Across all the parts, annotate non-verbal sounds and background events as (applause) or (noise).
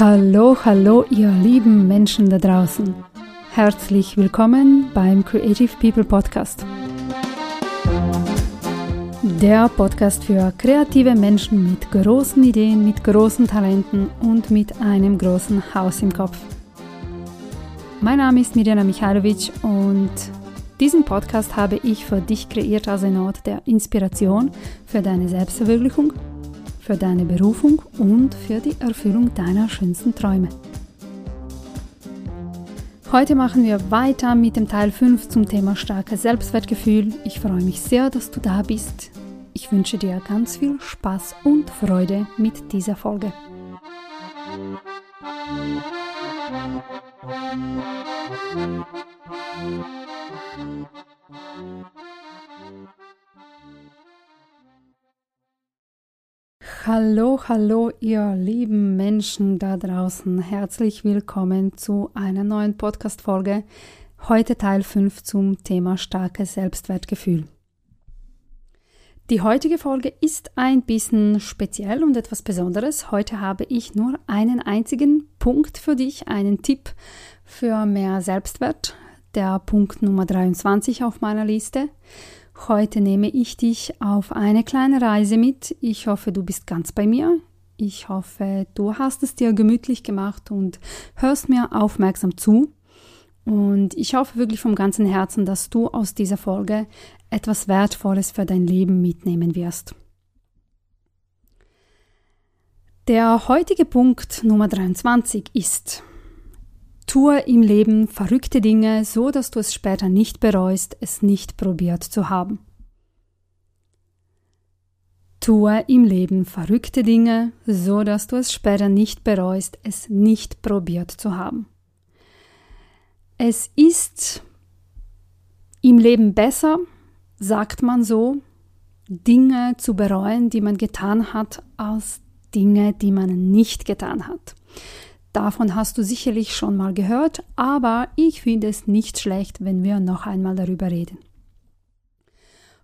Hallo, hallo, ihr lieben Menschen da draußen. Herzlich willkommen beim Creative People Podcast. Der Podcast für kreative Menschen mit großen Ideen, mit großen Talenten und mit einem großen Haus im Kopf. Mein Name ist Mirjana Michalovic und diesen Podcast habe ich für dich kreiert als ein Ort der Inspiration für deine Selbstverwirklichung für deine Berufung und für die Erfüllung deiner schönsten Träume. Heute machen wir weiter mit dem Teil 5 zum Thema starkes Selbstwertgefühl. Ich freue mich sehr, dass du da bist. Ich wünsche dir ganz viel Spaß und Freude mit dieser Folge. Hallo, hallo, ihr lieben Menschen da draußen. Herzlich willkommen zu einer neuen Podcast-Folge. Heute Teil 5 zum Thema starkes Selbstwertgefühl. Die heutige Folge ist ein bisschen speziell und etwas Besonderes. Heute habe ich nur einen einzigen Punkt für dich, einen Tipp für mehr Selbstwert. Der Punkt Nummer 23 auf meiner Liste. Heute nehme ich dich auf eine kleine Reise mit. Ich hoffe, du bist ganz bei mir. Ich hoffe, du hast es dir gemütlich gemacht und hörst mir aufmerksam zu. Und ich hoffe wirklich vom ganzen Herzen, dass du aus dieser Folge etwas Wertvolles für dein Leben mitnehmen wirst. Der heutige Punkt Nummer 23 ist, Tue im Leben verrückte Dinge, so dass du es später nicht bereust, es nicht probiert zu haben. Tue im Leben verrückte Dinge, so dass du es später nicht bereust, es nicht probiert zu haben. Es ist im Leben besser, sagt man so, Dinge zu bereuen, die man getan hat, als Dinge, die man nicht getan hat. Davon hast du sicherlich schon mal gehört, aber ich finde es nicht schlecht, wenn wir noch einmal darüber reden.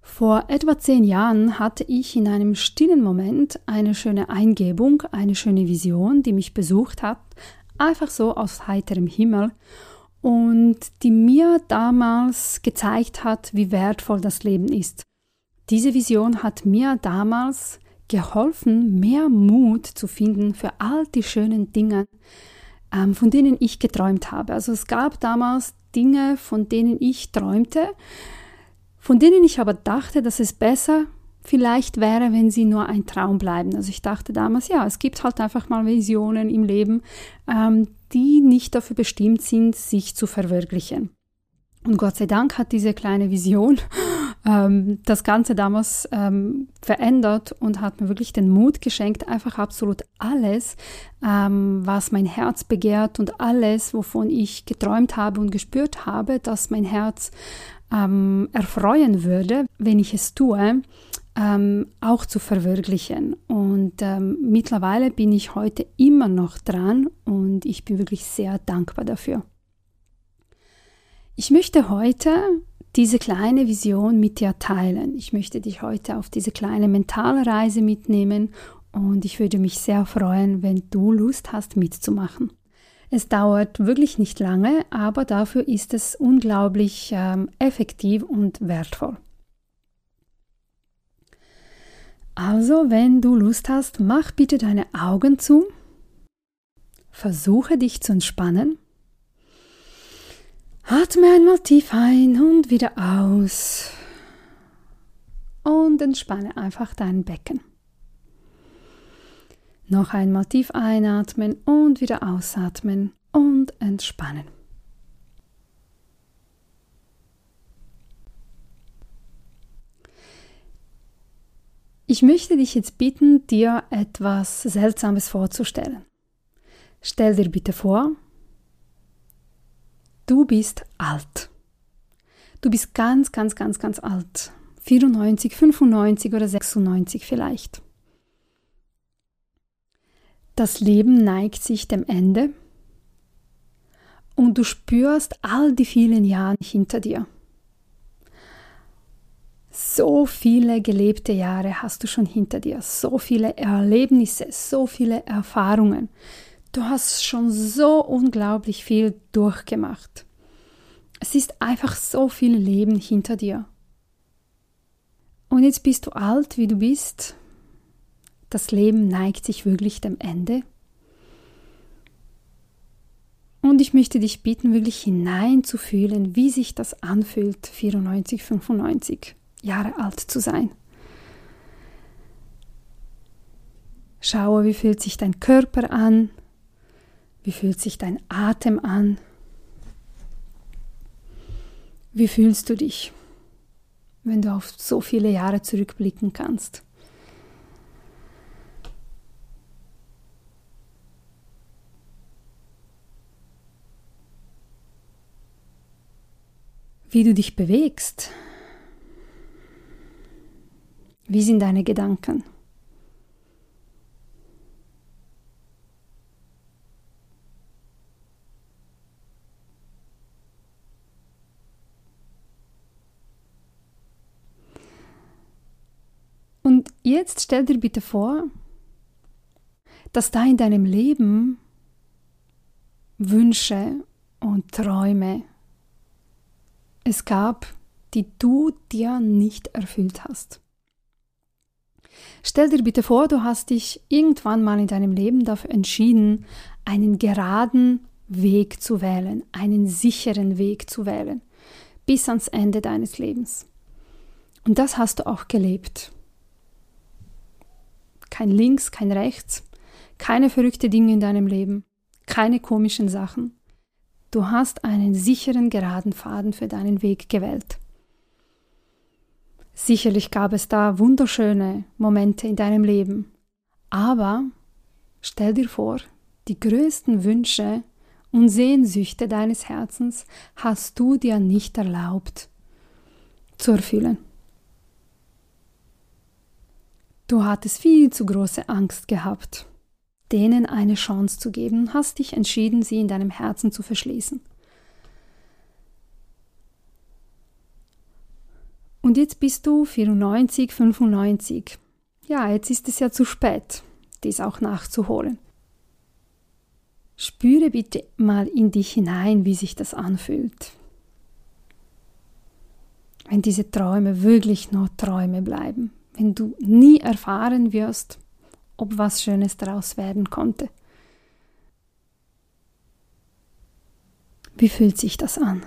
Vor etwa zehn Jahren hatte ich in einem stillen Moment eine schöne Eingebung, eine schöne Vision, die mich besucht hat, einfach so aus heiterem Himmel und die mir damals gezeigt hat, wie wertvoll das Leben ist. Diese Vision hat mir damals geholfen, mehr Mut zu finden für all die schönen Dinge, ähm, von denen ich geträumt habe. Also es gab damals Dinge, von denen ich träumte, von denen ich aber dachte, dass es besser vielleicht wäre, wenn sie nur ein Traum bleiben. Also ich dachte damals, ja, es gibt halt einfach mal Visionen im Leben, ähm, die nicht dafür bestimmt sind, sich zu verwirklichen. Und Gott sei Dank hat diese kleine Vision ähm, das Ganze damals ähm, verändert und hat mir wirklich den Mut geschenkt, einfach absolut alles, ähm, was mein Herz begehrt und alles, wovon ich geträumt habe und gespürt habe, dass mein Herz ähm, erfreuen würde, wenn ich es tue, ähm, auch zu verwirklichen. Und ähm, mittlerweile bin ich heute immer noch dran und ich bin wirklich sehr dankbar dafür. Ich möchte heute diese kleine Vision mit dir teilen. Ich möchte dich heute auf diese kleine mentale Reise mitnehmen und ich würde mich sehr freuen, wenn du Lust hast mitzumachen. Es dauert wirklich nicht lange, aber dafür ist es unglaublich ähm, effektiv und wertvoll. Also, wenn du Lust hast, mach bitte deine Augen zu, versuche dich zu entspannen Atme einmal tief ein und wieder aus. Und entspanne einfach dein Becken. Noch einmal tief einatmen und wieder ausatmen und entspannen. Ich möchte dich jetzt bitten, dir etwas Seltsames vorzustellen. Stell dir bitte vor, Du bist alt. Du bist ganz, ganz, ganz, ganz alt. 94, 95 oder 96 vielleicht. Das Leben neigt sich dem Ende und du spürst all die vielen Jahre hinter dir. So viele gelebte Jahre hast du schon hinter dir, so viele Erlebnisse, so viele Erfahrungen. Du hast schon so unglaublich viel durchgemacht. Es ist einfach so viel Leben hinter dir. Und jetzt bist du alt, wie du bist. Das Leben neigt sich wirklich dem Ende. Und ich möchte dich bitten, wirklich hineinzufühlen, wie sich das anfühlt, 94, 95 Jahre alt zu sein. Schaue, wie fühlt sich dein Körper an, wie fühlt sich dein Atem an, wie fühlst du dich, wenn du auf so viele Jahre zurückblicken kannst. Wie du dich bewegst, wie sind deine Gedanken? Und jetzt stell dir bitte vor, dass da in deinem Leben Wünsche und Träume es gab, die du dir nicht erfüllt hast. Stell dir bitte vor, du hast dich irgendwann mal in deinem Leben dafür entschieden, einen geraden Weg zu wählen, einen sicheren Weg zu wählen, bis ans Ende deines Lebens. Und das hast du auch gelebt. Kein Links, kein Rechts, keine verrückten Dinge in deinem Leben, keine komischen Sachen. Du hast einen sicheren, geraden Faden für deinen Weg gewählt. Sicherlich gab es da wunderschöne Momente in deinem Leben. Aber stell dir vor, die größten Wünsche und Sehnsüchte deines Herzens hast du dir nicht erlaubt zu erfüllen. Du hattest viel zu große Angst gehabt, denen eine Chance zu geben hast dich entschieden, sie in deinem Herzen zu verschließen. Und jetzt bist du 94, 95. Ja, jetzt ist es ja zu spät, dies auch nachzuholen. Spüre bitte mal in dich hinein, wie sich das anfühlt. Wenn diese Träume wirklich nur Träume bleiben, wenn du nie erfahren wirst, ob was Schönes daraus werden konnte. Wie fühlt sich das an?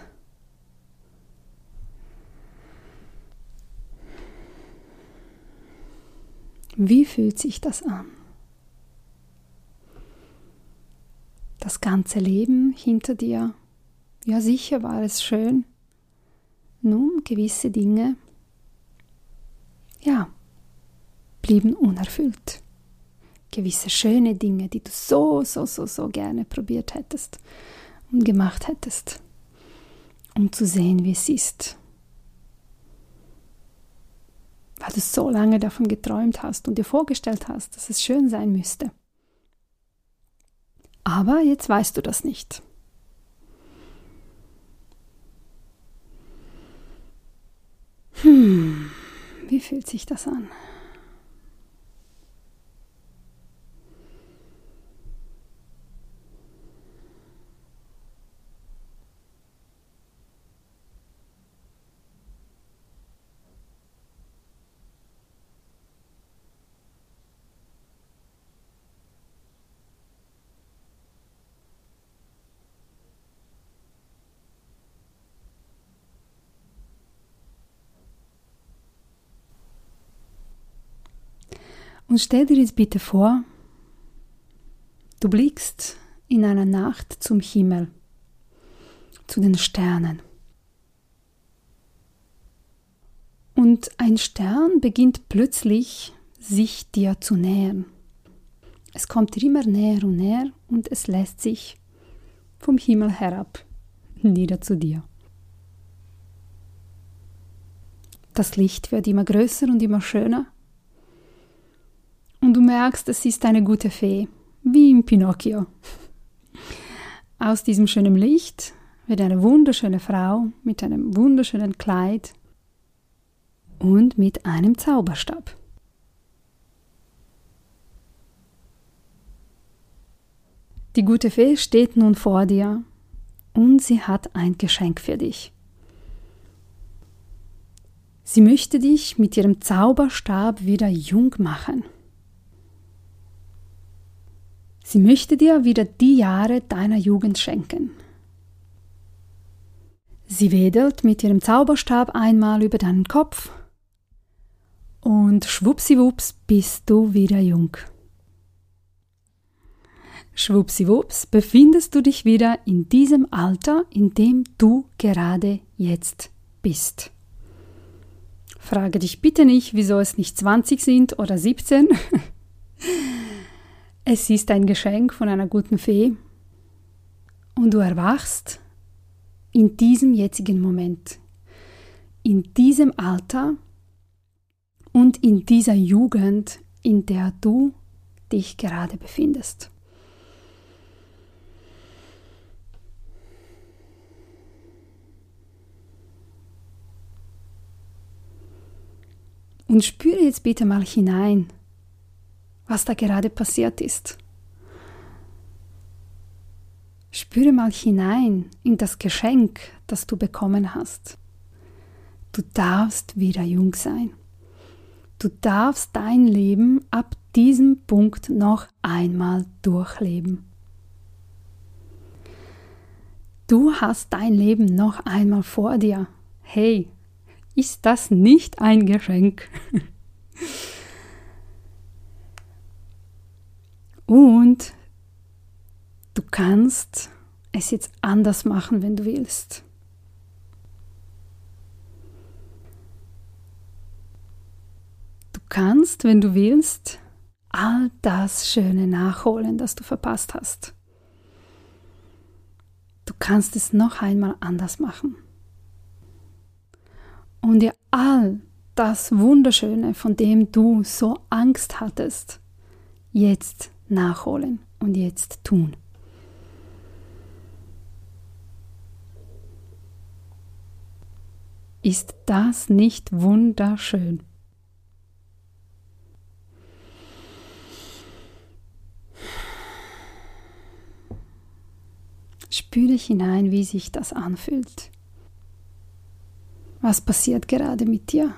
Wie fühlt sich das an? Das ganze Leben hinter dir. Ja, sicher war es schön. Nun, gewisse Dinge, ja, blieben unerfüllt. Gewisse schöne Dinge, die du so, so, so, so gerne probiert hättest und gemacht hättest, um zu sehen, wie es ist weil du so lange davon geträumt hast und dir vorgestellt hast, dass es schön sein müsste. Aber jetzt weißt du das nicht. Hm, wie fühlt sich das an? Und stell dir jetzt bitte vor, du blickst in einer Nacht zum Himmel, zu den Sternen. Und ein Stern beginnt plötzlich sich dir zu nähern. Es kommt dir immer näher und näher und es lässt sich vom Himmel herab nieder zu dir. Das Licht wird immer größer und immer schöner und du merkst, es ist eine gute Fee, wie im Pinocchio. Aus diesem schönen Licht wird eine wunderschöne Frau mit einem wunderschönen Kleid und mit einem Zauberstab. Die gute Fee steht nun vor dir und sie hat ein Geschenk für dich. Sie möchte dich mit ihrem Zauberstab wieder jung machen. Sie möchte dir wieder die Jahre deiner Jugend schenken. Sie wedelt mit ihrem Zauberstab einmal über deinen Kopf und schwuppsiwupps bist du wieder jung. Schwuppsiwupps befindest du dich wieder in diesem Alter, in dem du gerade jetzt bist. Frage dich bitte nicht, wieso es nicht 20 sind oder 17. (laughs) es ist ein Geschenk von einer guten Fee und du erwachst in diesem jetzigen Moment, in diesem Alter und in dieser Jugend, in der du dich gerade befindest. Und spüre jetzt bitte mal hinein, was da gerade passiert ist. Spüre mal hinein in das Geschenk, das du bekommen hast. Du darfst wieder jung sein. Du darfst dein Leben ab diesem Punkt noch einmal durchleben. Du hast dein Leben noch einmal vor dir. Hey, ist das nicht ein Geschenk? (laughs) Und du kannst es jetzt anders machen, wenn du willst. Du kannst, wenn du willst, all das Schöne nachholen, das du verpasst hast. Du kannst es noch einmal anders machen und dir all das Wunderschöne, von dem du so Angst hattest, jetzt nachholen und jetzt tun. Ist das nicht wunderschön? Spüre hinein, wie sich das anfühlt. Was passiert gerade mit dir?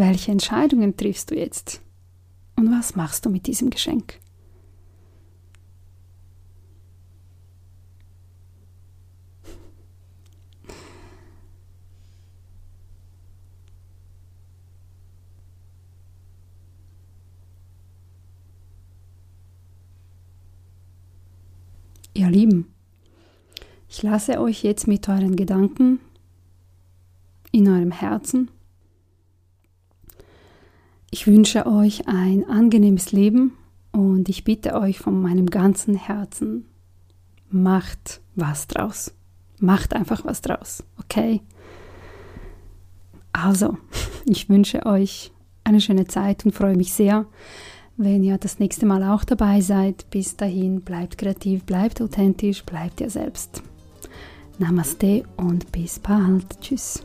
Welche Entscheidungen triffst du jetzt? Und was machst du mit diesem Geschenk? Ihr Lieben, ich lasse euch jetzt mit euren Gedanken in eurem Herzen. Ich wünsche euch ein angenehmes Leben und ich bitte euch von meinem ganzen Herzen, macht was draus. Macht einfach was draus, okay? Also, (laughs) ich wünsche euch eine schöne Zeit und freue mich sehr, wenn ihr das nächste Mal auch dabei seid. Bis dahin, bleibt kreativ, bleibt authentisch, bleibt ihr selbst. Namaste und bis bald. Tschüss.